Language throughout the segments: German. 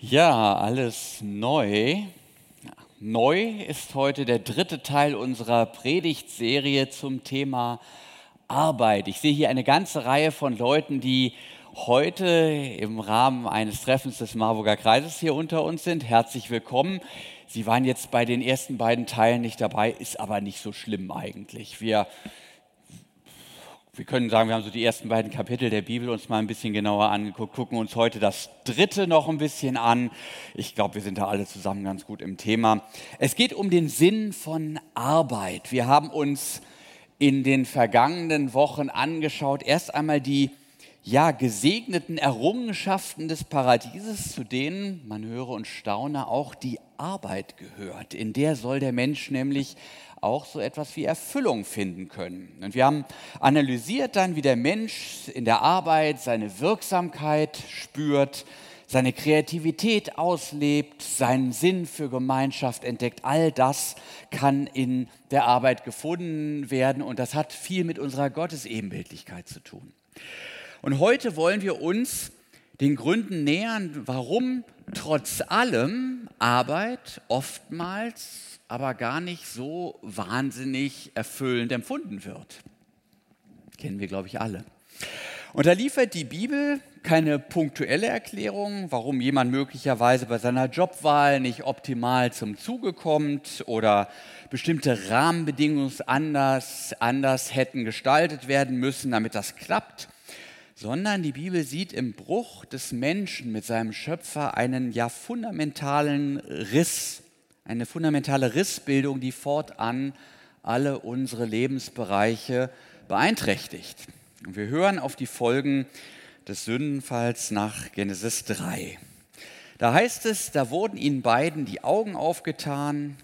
Ja, alles neu. Neu ist heute der dritte Teil unserer Predigtserie zum Thema Arbeit. Ich sehe hier eine ganze Reihe von Leuten, die heute im Rahmen eines Treffens des Marburger Kreises hier unter uns sind. Herzlich willkommen. Sie waren jetzt bei den ersten beiden Teilen nicht dabei, ist aber nicht so schlimm eigentlich. Wir wir können sagen, wir haben so die ersten beiden Kapitel der Bibel uns mal ein bisschen genauer angeguckt, gucken uns heute das dritte noch ein bisschen an. Ich glaube, wir sind da alle zusammen ganz gut im Thema. Es geht um den Sinn von Arbeit. Wir haben uns in den vergangenen Wochen angeschaut, erst einmal die ja, gesegneten Errungenschaften des Paradieses, zu denen, man höre und staune, auch die Arbeit gehört. In der soll der Mensch nämlich auch so etwas wie Erfüllung finden können. Und wir haben analysiert dann, wie der Mensch in der Arbeit seine Wirksamkeit spürt, seine Kreativität auslebt, seinen Sinn für Gemeinschaft entdeckt. All das kann in der Arbeit gefunden werden und das hat viel mit unserer Gottesebenbildlichkeit zu tun. Und heute wollen wir uns den Gründen nähern, warum trotz allem Arbeit oftmals aber gar nicht so wahnsinnig erfüllend empfunden wird. Kennen wir, glaube ich, alle. Und da liefert die Bibel keine punktuelle Erklärung, warum jemand möglicherweise bei seiner Jobwahl nicht optimal zum Zuge kommt oder bestimmte Rahmenbedingungen anders, anders hätten gestaltet werden müssen, damit das klappt, sondern die Bibel sieht im Bruch des Menschen mit seinem Schöpfer einen ja fundamentalen Riss eine fundamentale Rissbildung, die fortan alle unsere Lebensbereiche beeinträchtigt. Und wir hören auf die Folgen des Sündenfalls nach Genesis 3. Da heißt es, da wurden ihnen beiden die Augen aufgetan,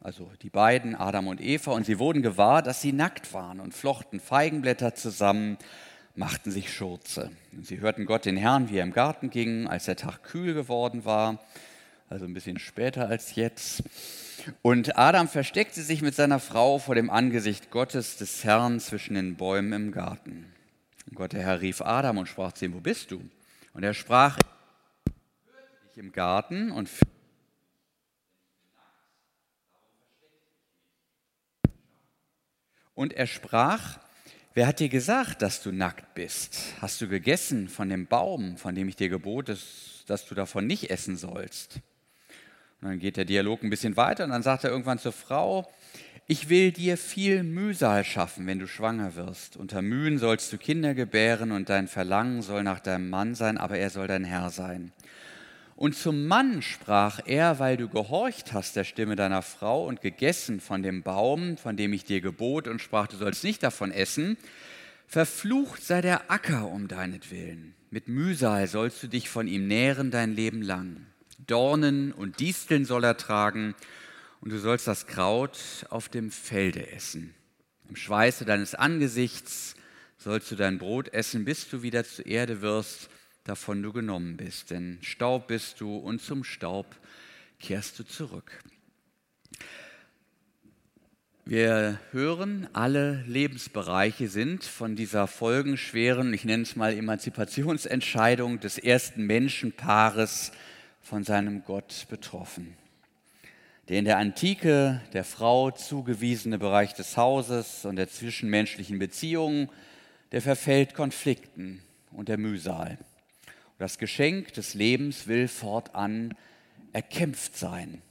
also die beiden, Adam und Eva, und sie wurden gewahr, dass sie nackt waren und flochten Feigenblätter zusammen, machten sich Schurze. Sie hörten Gott den Herrn, wie er im Garten ging, als der Tag kühl geworden war also ein bisschen später als jetzt. Und Adam versteckte sich mit seiner Frau vor dem Angesicht Gottes des Herrn zwischen den Bäumen im Garten. Und Gott, der Herr, rief Adam und sprach zu ihm, wo bist du? Und er sprach, ich im Garten und Und er sprach, wer hat dir gesagt, dass du nackt bist? Hast du gegessen von dem Baum, von dem ich dir gebot, dass du davon nicht essen sollst? Und dann geht der Dialog ein bisschen weiter und dann sagt er irgendwann zur Frau, ich will dir viel Mühsal schaffen, wenn du schwanger wirst. Unter Mühen sollst du Kinder gebären und dein Verlangen soll nach deinem Mann sein, aber er soll dein Herr sein. Und zum Mann sprach er, weil du gehorcht hast der Stimme deiner Frau und gegessen von dem Baum, von dem ich dir gebot und sprach, du sollst nicht davon essen, verflucht sei der Acker um deinetwillen. Mit Mühsal sollst du dich von ihm nähren dein Leben lang. Dornen und Disteln soll er tragen, und du sollst das Kraut auf dem Felde essen. Im Schweiße deines Angesichts sollst du dein Brot essen, bis du wieder zur Erde wirst, davon du genommen bist. Denn Staub bist du und zum Staub kehrst du zurück. Wir hören, alle Lebensbereiche sind von dieser folgenschweren, ich nenne es mal Emanzipationsentscheidung des ersten Menschenpaares von seinem Gott betroffen. Der in der Antike der Frau zugewiesene Bereich des Hauses und der zwischenmenschlichen Beziehungen, der verfällt Konflikten und der Mühsal. Das Geschenk des Lebens will fortan erkämpft sein.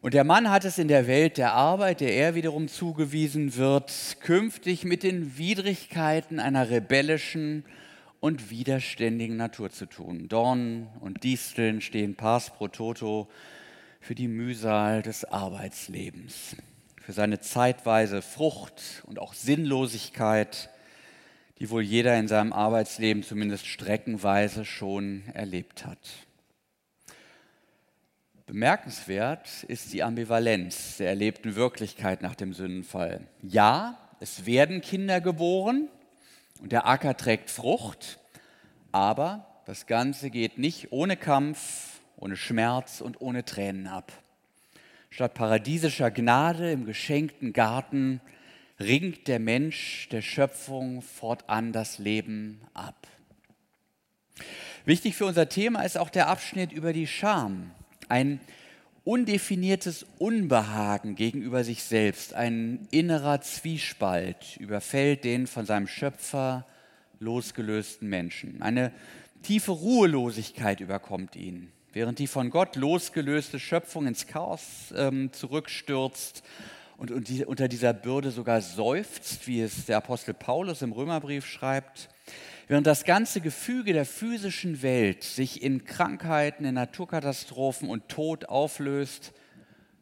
Und der Mann hat es in der Welt der Arbeit, der er wiederum zugewiesen wird, künftig mit den Widrigkeiten einer rebellischen und widerständigen Natur zu tun. Dornen und Disteln stehen pars pro toto für die Mühsal des Arbeitslebens, für seine zeitweise Frucht und auch Sinnlosigkeit, die wohl jeder in seinem Arbeitsleben zumindest streckenweise schon erlebt hat. Bemerkenswert ist die Ambivalenz der erlebten Wirklichkeit nach dem Sündenfall. Ja, es werden Kinder geboren, und der Acker trägt Frucht, aber das Ganze geht nicht ohne Kampf, ohne Schmerz und ohne Tränen ab. Statt paradiesischer Gnade im geschenkten Garten ringt der Mensch der Schöpfung fortan das Leben ab. Wichtig für unser Thema ist auch der Abschnitt über die Scham. Ein undefiniertes Unbehagen gegenüber sich selbst, ein innerer Zwiespalt überfällt den von seinem Schöpfer losgelösten Menschen. Eine tiefe Ruhelosigkeit überkommt ihn, während die von Gott losgelöste Schöpfung ins Chaos ähm, zurückstürzt und unter dieser Bürde sogar seufzt, wie es der Apostel Paulus im Römerbrief schreibt. Während das ganze Gefüge der physischen Welt sich in Krankheiten, in Naturkatastrophen und Tod auflöst,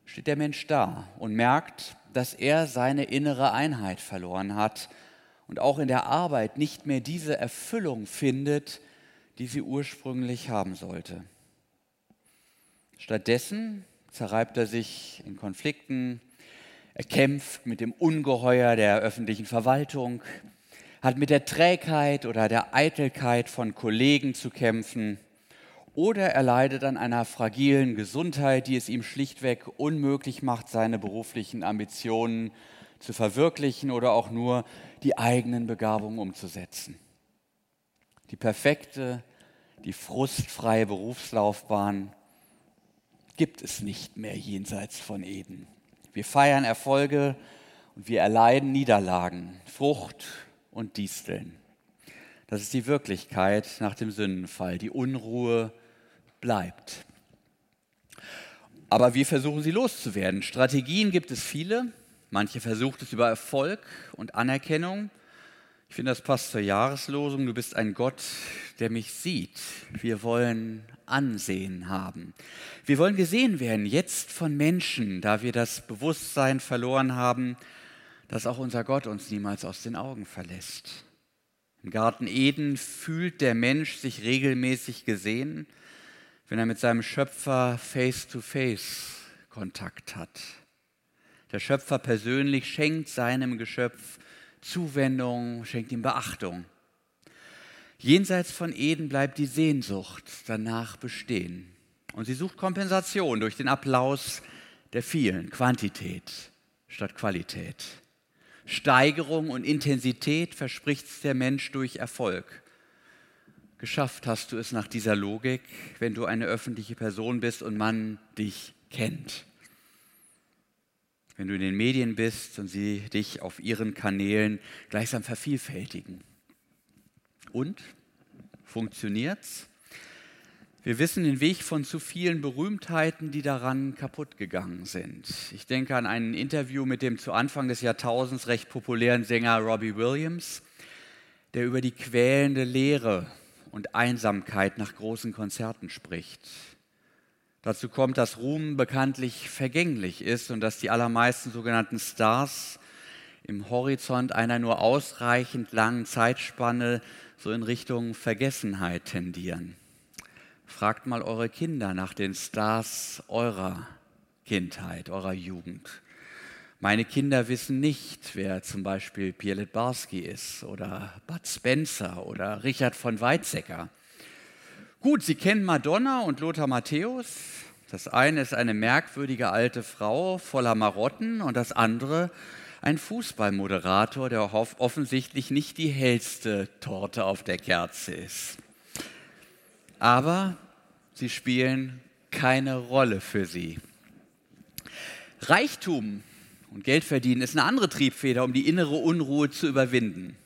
steht der Mensch da und merkt, dass er seine innere Einheit verloren hat und auch in der Arbeit nicht mehr diese Erfüllung findet, die sie ursprünglich haben sollte. Stattdessen zerreibt er sich in Konflikten, er kämpft mit dem Ungeheuer der öffentlichen Verwaltung, hat mit der Trägheit oder der Eitelkeit von Kollegen zu kämpfen oder er leidet an einer fragilen Gesundheit, die es ihm schlichtweg unmöglich macht, seine beruflichen Ambitionen zu verwirklichen oder auch nur die eigenen Begabungen umzusetzen. Die perfekte, die frustfreie Berufslaufbahn gibt es nicht mehr jenseits von Eden. Wir feiern Erfolge und wir erleiden Niederlagen. Frucht und Disteln. Das ist die Wirklichkeit nach dem Sündenfall. Die Unruhe bleibt. Aber wir versuchen sie loszuwerden. Strategien gibt es viele. Manche versucht es über Erfolg und Anerkennung. Ich finde, das passt zur Jahreslosung. Du bist ein Gott, der mich sieht. Wir wollen Ansehen haben. Wir wollen gesehen werden, jetzt von Menschen, da wir das Bewusstsein verloren haben, dass auch unser Gott uns niemals aus den Augen verlässt. Im Garten Eden fühlt der Mensch sich regelmäßig gesehen, wenn er mit seinem Schöpfer face-to-face Kontakt hat. Der Schöpfer persönlich schenkt seinem Geschöpf Zuwendung, schenkt ihm Beachtung. Jenseits von Eden bleibt die Sehnsucht danach bestehen. Und sie sucht Kompensation durch den Applaus der vielen, Quantität statt Qualität. Steigerung und Intensität verspricht der Mensch durch Erfolg. Geschafft hast du es nach dieser Logik, wenn du eine öffentliche Person bist und man dich kennt. Wenn du in den Medien bist und sie dich auf ihren Kanälen gleichsam vervielfältigen. Und? Funktioniert's? Wir wissen den Weg von zu vielen Berühmtheiten, die daran kaputt gegangen sind. Ich denke an ein Interview mit dem zu Anfang des Jahrtausends recht populären Sänger Robbie Williams, der über die quälende Leere und Einsamkeit nach großen Konzerten spricht. Dazu kommt, dass Ruhm bekanntlich vergänglich ist und dass die allermeisten sogenannten Stars im Horizont einer nur ausreichend langen Zeitspanne so in Richtung Vergessenheit tendieren. Fragt mal eure Kinder nach den Stars eurer Kindheit, eurer Jugend. Meine Kinder wissen nicht, wer zum Beispiel Pierre Litbarski ist oder Bud Spencer oder Richard von Weizsäcker. Gut, sie kennen Madonna und Lothar Matthäus. Das eine ist eine merkwürdige alte Frau voller Marotten und das andere ein Fußballmoderator, der offensichtlich nicht die hellste Torte auf der Kerze ist aber sie spielen keine Rolle für sie. Reichtum und Geld verdienen ist eine andere Triebfeder, um die innere Unruhe zu überwinden.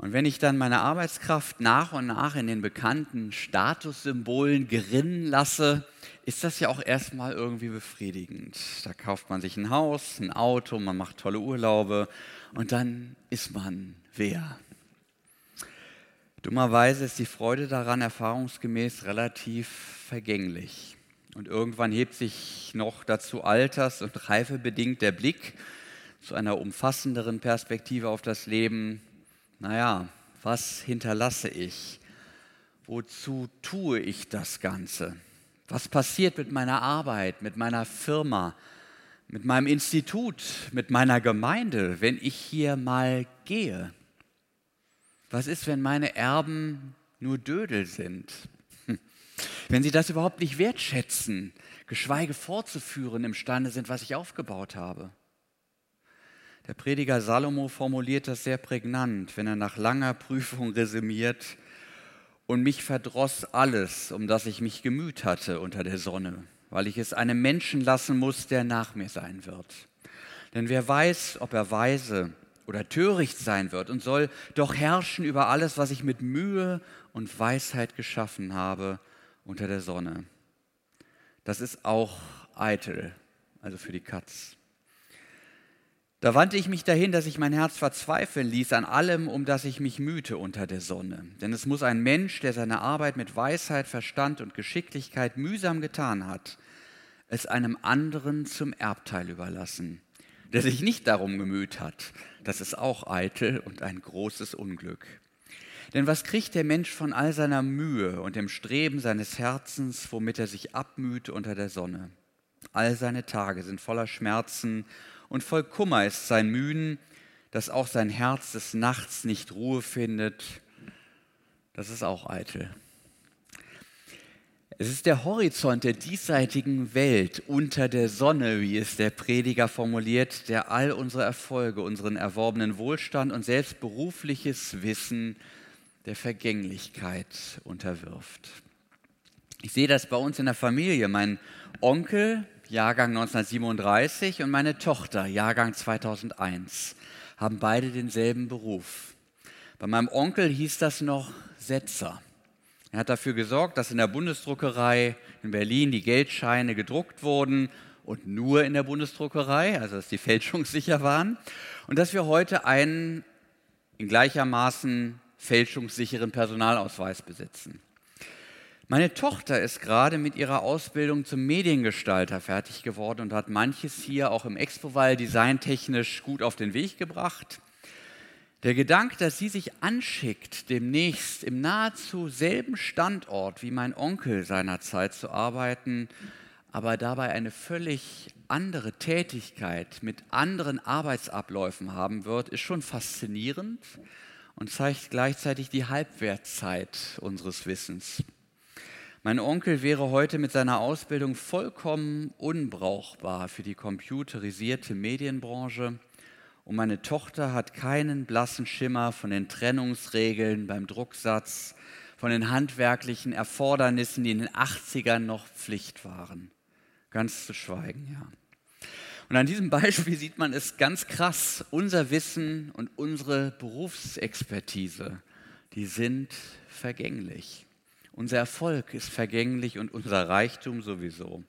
Und wenn ich dann meine Arbeitskraft nach und nach in den bekannten Statussymbolen gerinnen lasse, ist das ja auch erstmal irgendwie befriedigend. Da kauft man sich ein Haus, ein Auto, man macht tolle Urlaube und dann ist man wer. Dummerweise ist die Freude daran erfahrungsgemäß relativ vergänglich. Und irgendwann hebt sich noch dazu alters- und reifebedingt der Blick zu einer umfassenderen Perspektive auf das Leben. Naja, was hinterlasse ich? Wozu tue ich das Ganze? Was passiert mit meiner Arbeit, mit meiner Firma, mit meinem Institut, mit meiner Gemeinde, wenn ich hier mal gehe? Was ist, wenn meine Erben nur Dödel sind? Wenn sie das überhaupt nicht wertschätzen, geschweige fortzuführen imstande sind, was ich aufgebaut habe. Der Prediger Salomo formuliert das sehr prägnant, wenn er nach langer Prüfung resümiert, Und mich verdross alles, um das ich mich gemüht hatte unter der Sonne, weil ich es einem Menschen lassen muss, der nach mir sein wird. Denn wer weiß, ob er weise oder töricht sein wird und soll doch herrschen über alles, was ich mit Mühe und Weisheit geschaffen habe unter der Sonne. Das ist auch eitel, also für die Katz. Da wandte ich mich dahin, dass ich mein Herz verzweifeln ließ an allem, um das ich mich mühte unter der Sonne. Denn es muss ein Mensch, der seine Arbeit mit Weisheit, Verstand und Geschicklichkeit mühsam getan hat, es einem anderen zum Erbteil überlassen, der sich nicht darum gemüht hat. Das ist auch eitel und ein großes Unglück. Denn was kriegt der Mensch von all seiner Mühe und dem Streben seines Herzens, womit er sich abmüht unter der Sonne? All seine Tage sind voller Schmerzen und voll Kummer ist sein Mühen, dass auch sein Herz des Nachts nicht Ruhe findet. Das ist auch eitel. Es ist der Horizont der diesseitigen Welt unter der Sonne, wie es der Prediger formuliert, der all unsere Erfolge, unseren erworbenen Wohlstand und selbst berufliches Wissen der Vergänglichkeit unterwirft. Ich sehe das bei uns in der Familie. Mein Onkel, Jahrgang 1937 und meine Tochter, Jahrgang 2001, haben beide denselben Beruf. Bei meinem Onkel hieß das noch Setzer. Er hat dafür gesorgt, dass in der Bundesdruckerei in Berlin die Geldscheine gedruckt wurden und nur in der Bundesdruckerei, also dass die fälschungssicher waren, und dass wir heute einen in gleichermaßen fälschungssicheren Personalausweis besitzen. Meine Tochter ist gerade mit ihrer Ausbildung zum Mediengestalter fertig geworden und hat manches hier auch im Expo-Wall designtechnisch gut auf den Weg gebracht. Der Gedanke, dass sie sich anschickt, demnächst im nahezu selben Standort wie mein Onkel seinerzeit zu arbeiten, aber dabei eine völlig andere Tätigkeit mit anderen Arbeitsabläufen haben wird, ist schon faszinierend und zeigt gleichzeitig die Halbwertzeit unseres Wissens. Mein Onkel wäre heute mit seiner Ausbildung vollkommen unbrauchbar für die computerisierte Medienbranche und meine Tochter hat keinen blassen Schimmer von den Trennungsregeln beim Drucksatz, von den handwerklichen Erfordernissen, die in den 80ern noch Pflicht waren. Ganz zu schweigen, ja. Und an diesem Beispiel sieht man es ganz krass. Unser Wissen und unsere Berufsexpertise, die sind vergänglich. Unser Erfolg ist vergänglich und unser Reichtum sowieso.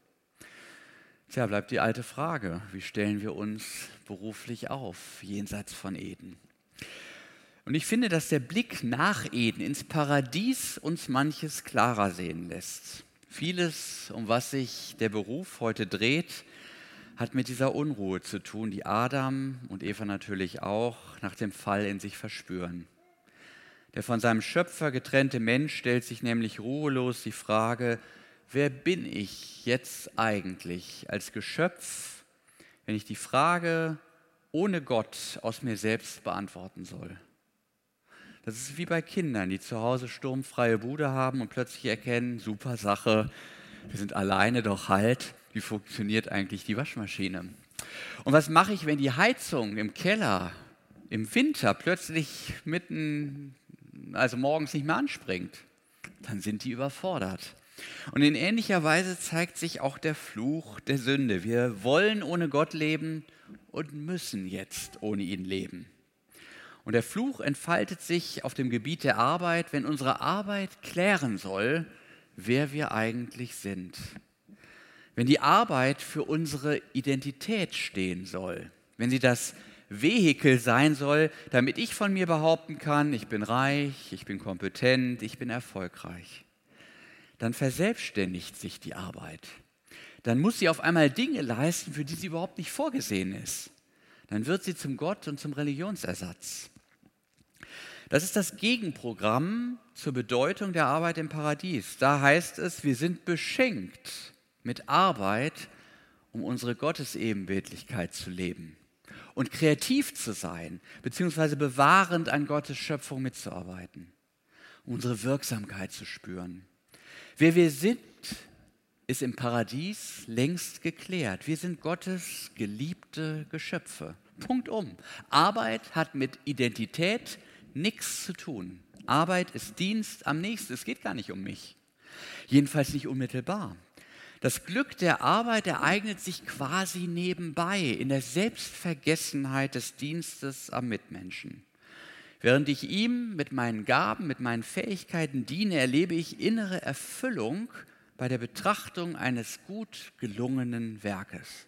Tja, bleibt die alte Frage, wie stellen wir uns beruflich auf, jenseits von Eden? Und ich finde, dass der Blick nach Eden ins Paradies uns manches klarer sehen lässt. Vieles, um was sich der Beruf heute dreht, hat mit dieser Unruhe zu tun, die Adam und Eva natürlich auch nach dem Fall in sich verspüren. Der von seinem Schöpfer getrennte Mensch stellt sich nämlich ruhelos die Frage, wer bin ich jetzt eigentlich als Geschöpf, wenn ich die Frage ohne Gott aus mir selbst beantworten soll? Das ist wie bei Kindern, die zu Hause sturmfreie Bude haben und plötzlich erkennen, super Sache, wir sind alleine, doch halt, wie funktioniert eigentlich die Waschmaschine? Und was mache ich, wenn die Heizung im Keller im Winter plötzlich mitten also morgens nicht mehr anspringt, dann sind die überfordert. Und in ähnlicher Weise zeigt sich auch der Fluch der Sünde. Wir wollen ohne Gott leben und müssen jetzt ohne ihn leben. Und der Fluch entfaltet sich auf dem Gebiet der Arbeit, wenn unsere Arbeit klären soll, wer wir eigentlich sind. Wenn die Arbeit für unsere Identität stehen soll, wenn sie das Vehikel sein soll, damit ich von mir behaupten kann, ich bin reich, ich bin kompetent, ich bin erfolgreich. Dann verselbstständigt sich die Arbeit. Dann muss sie auf einmal Dinge leisten, für die sie überhaupt nicht vorgesehen ist. Dann wird sie zum Gott und zum Religionsersatz. Das ist das Gegenprogramm zur Bedeutung der Arbeit im Paradies. Da heißt es, wir sind beschenkt mit Arbeit, um unsere Gottesebenbildlichkeit zu leben und kreativ zu sein, beziehungsweise bewahrend an Gottes Schöpfung mitzuarbeiten, unsere Wirksamkeit zu spüren. Wer wir sind, ist im Paradies längst geklärt. Wir sind Gottes geliebte Geschöpfe. Punkt um. Arbeit hat mit Identität nichts zu tun. Arbeit ist Dienst am nächsten. Es geht gar nicht um mich. Jedenfalls nicht unmittelbar. Das Glück der Arbeit ereignet sich quasi nebenbei in der Selbstvergessenheit des Dienstes am Mitmenschen. Während ich ihm mit meinen Gaben, mit meinen Fähigkeiten diene, erlebe ich innere Erfüllung bei der Betrachtung eines gut gelungenen Werkes.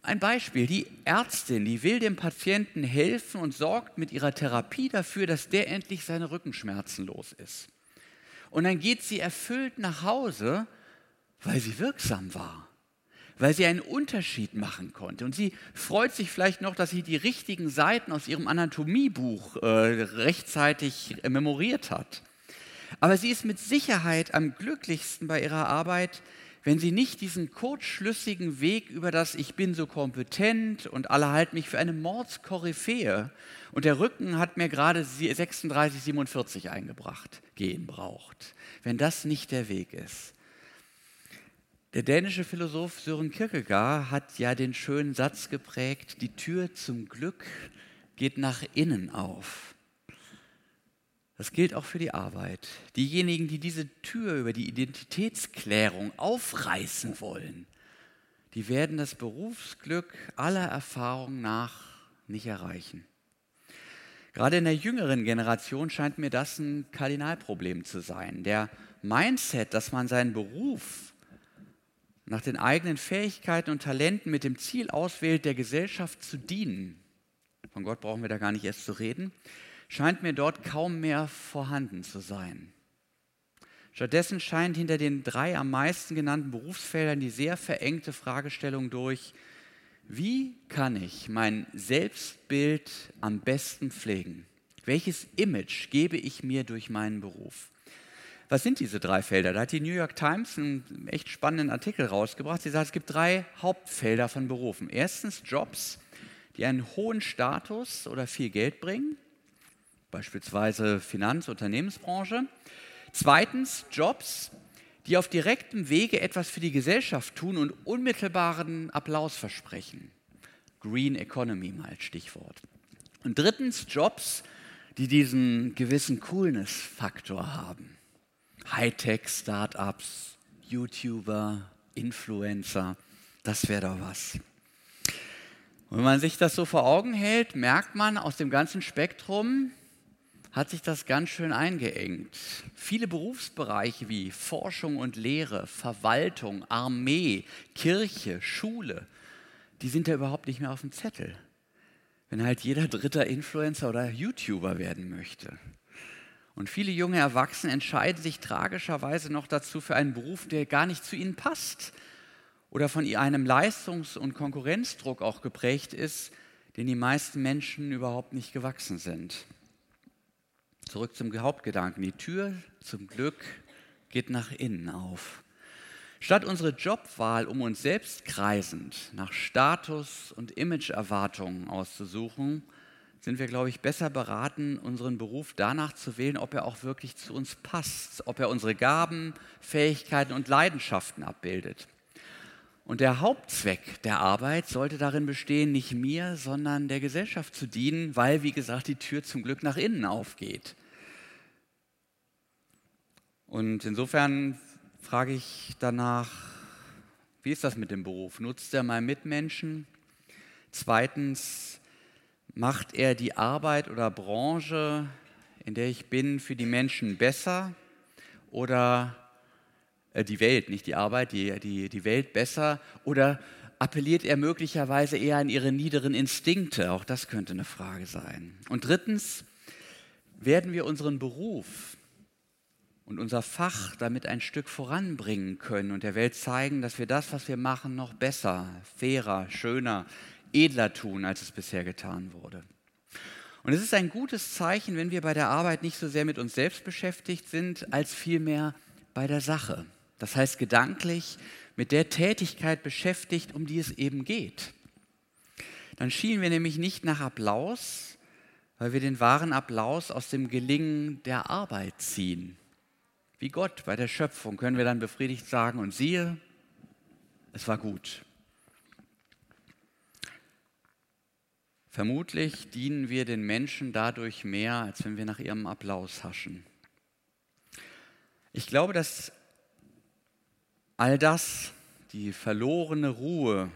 Ein Beispiel, die Ärztin, die will dem Patienten helfen und sorgt mit ihrer Therapie dafür, dass der endlich seine Rückenschmerzen los ist. Und dann geht sie erfüllt nach Hause, weil sie wirksam war weil sie einen Unterschied machen konnte. Und sie freut sich vielleicht noch, dass sie die richtigen Seiten aus ihrem Anatomiebuch äh, rechtzeitig äh, memoriert hat. Aber sie ist mit Sicherheit am glücklichsten bei ihrer Arbeit, wenn sie nicht diesen kurzschlüssigen Weg über das Ich bin so kompetent und alle halten mich für eine Mordskoryphäe und der Rücken hat mir gerade 36, 47 eingebracht, gehen braucht. Wenn das nicht der Weg ist. Der dänische Philosoph Søren Kierkegaard hat ja den schönen Satz geprägt, die Tür zum Glück geht nach innen auf. Das gilt auch für die Arbeit. Diejenigen, die diese Tür über die Identitätsklärung aufreißen wollen, die werden das Berufsglück aller Erfahrung nach nicht erreichen. Gerade in der jüngeren Generation scheint mir das ein Kardinalproblem zu sein. Der Mindset, dass man seinen Beruf nach den eigenen Fähigkeiten und Talenten mit dem Ziel auswählt, der Gesellschaft zu dienen, von Gott brauchen wir da gar nicht erst zu reden, scheint mir dort kaum mehr vorhanden zu sein. Stattdessen scheint hinter den drei am meisten genannten Berufsfeldern die sehr verengte Fragestellung durch, wie kann ich mein Selbstbild am besten pflegen? Welches Image gebe ich mir durch meinen Beruf? Was sind diese drei Felder? Da hat die New York Times einen echt spannenden Artikel rausgebracht. Sie sagt, es gibt drei Hauptfelder von Berufen. Erstens Jobs, die einen hohen Status oder viel Geld bringen, beispielsweise Finanz-, Unternehmensbranche. Zweitens Jobs, die auf direktem Wege etwas für die Gesellschaft tun und unmittelbaren Applaus versprechen. Green Economy mal als Stichwort. Und drittens Jobs, die diesen gewissen Coolness-Faktor haben. Hightech-Startups, YouTuber, Influencer, das wäre doch was. Wenn man sich das so vor Augen hält, merkt man, aus dem ganzen Spektrum hat sich das ganz schön eingeengt. Viele Berufsbereiche wie Forschung und Lehre, Verwaltung, Armee, Kirche, Schule, die sind ja überhaupt nicht mehr auf dem Zettel. Wenn halt jeder dritter Influencer oder YouTuber werden möchte. Und viele junge Erwachsene entscheiden sich tragischerweise noch dazu für einen Beruf, der gar nicht zu ihnen passt oder von einem Leistungs- und Konkurrenzdruck auch geprägt ist, den die meisten Menschen überhaupt nicht gewachsen sind. Zurück zum Hauptgedanken. Die Tür zum Glück geht nach innen auf. Statt unsere Jobwahl um uns selbst kreisend nach Status und Imageerwartungen auszusuchen, sind wir, glaube ich, besser beraten, unseren Beruf danach zu wählen, ob er auch wirklich zu uns passt, ob er unsere Gaben, Fähigkeiten und Leidenschaften abbildet. Und der Hauptzweck der Arbeit sollte darin bestehen, nicht mir, sondern der Gesellschaft zu dienen, weil, wie gesagt, die Tür zum Glück nach innen aufgeht. Und insofern frage ich danach, wie ist das mit dem Beruf? Nutzt er meinen Mitmenschen? Zweitens, Macht er die Arbeit oder Branche, in der ich bin, für die Menschen besser oder äh, die Welt, nicht die Arbeit, die, die, die Welt besser oder appelliert er möglicherweise eher an ihre niederen Instinkte? Auch das könnte eine Frage sein. Und drittens, werden wir unseren Beruf und unser Fach damit ein Stück voranbringen können und der Welt zeigen, dass wir das, was wir machen, noch besser, fairer, schöner, edler tun, als es bisher getan wurde. Und es ist ein gutes Zeichen, wenn wir bei der Arbeit nicht so sehr mit uns selbst beschäftigt sind, als vielmehr bei der Sache. Das heißt gedanklich mit der Tätigkeit beschäftigt, um die es eben geht. Dann schielen wir nämlich nicht nach Applaus, weil wir den wahren Applaus aus dem Gelingen der Arbeit ziehen. Wie Gott bei der Schöpfung können wir dann befriedigt sagen, und siehe, es war gut. Vermutlich dienen wir den Menschen dadurch mehr, als wenn wir nach ihrem Applaus haschen. Ich glaube, dass all das, die verlorene Ruhe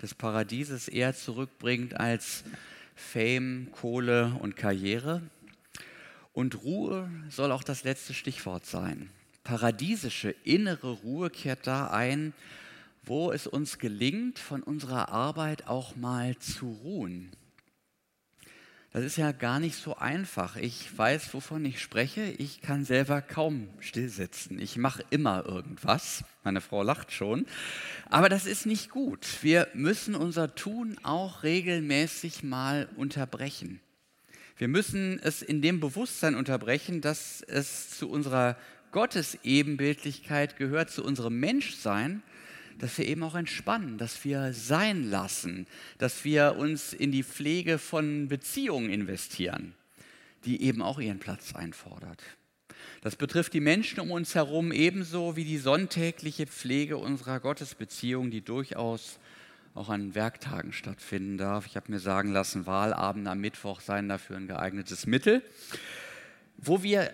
des Paradieses eher zurückbringt als Fame, Kohle und Karriere. Und Ruhe soll auch das letzte Stichwort sein. Paradiesische innere Ruhe kehrt da ein, wo es uns gelingt, von unserer Arbeit auch mal zu ruhen. Das ist ja gar nicht so einfach. Ich weiß, wovon ich spreche. Ich kann selber kaum stillsitzen. Ich mache immer irgendwas. Meine Frau lacht schon. Aber das ist nicht gut. Wir müssen unser Tun auch regelmäßig mal unterbrechen. Wir müssen es in dem Bewusstsein unterbrechen, dass es zu unserer Gottesebenbildlichkeit gehört, zu unserem Menschsein dass wir eben auch entspannen, dass wir sein lassen, dass wir uns in die Pflege von Beziehungen investieren, die eben auch ihren Platz einfordert. Das betrifft die Menschen um uns herum ebenso wie die sonntägliche Pflege unserer Gottesbeziehung, die durchaus auch an Werktagen stattfinden darf. Ich habe mir sagen lassen, Wahlabende am Mittwoch seien dafür ein geeignetes Mittel, wo wir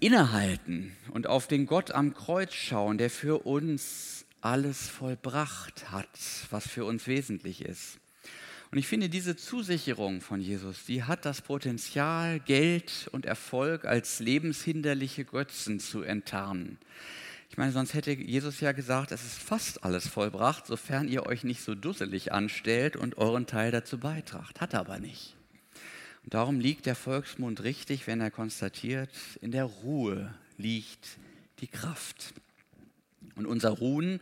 innehalten und auf den Gott am Kreuz schauen, der für uns alles vollbracht hat, was für uns wesentlich ist. Und ich finde, diese Zusicherung von Jesus, die hat das Potenzial, Geld und Erfolg als lebenshinderliche Götzen zu enttarnen. Ich meine, sonst hätte Jesus ja gesagt, es ist fast alles vollbracht, sofern ihr euch nicht so dusselig anstellt und euren Teil dazu beitragt. Hat er aber nicht. Und darum liegt der Volksmund richtig, wenn er konstatiert, in der Ruhe liegt die Kraft. Und unser Ruhen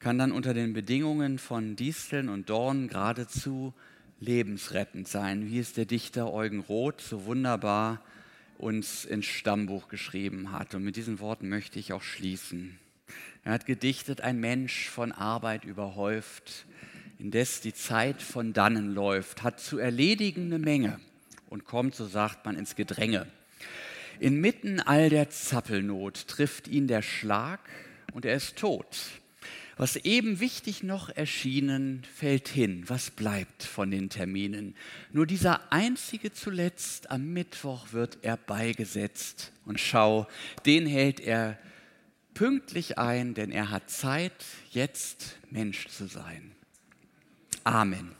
kann dann unter den Bedingungen von Disteln und Dornen geradezu lebensrettend sein, wie es der Dichter Eugen Roth so wunderbar uns ins Stammbuch geschrieben hat. Und mit diesen Worten möchte ich auch schließen. Er hat gedichtet, ein Mensch von Arbeit überhäuft, indes die Zeit von dannen läuft, hat zu erledigen eine Menge und kommt, so sagt man, ins Gedränge. Inmitten all der Zappelnot trifft ihn der Schlag, und er ist tot. Was eben wichtig noch erschienen, fällt hin. Was bleibt von den Terminen? Nur dieser einzige zuletzt, am Mittwoch wird er beigesetzt. Und schau, den hält er pünktlich ein, denn er hat Zeit, jetzt Mensch zu sein. Amen.